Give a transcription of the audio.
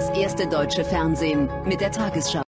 das erste deutsche Fernsehen mit der Tagesschau.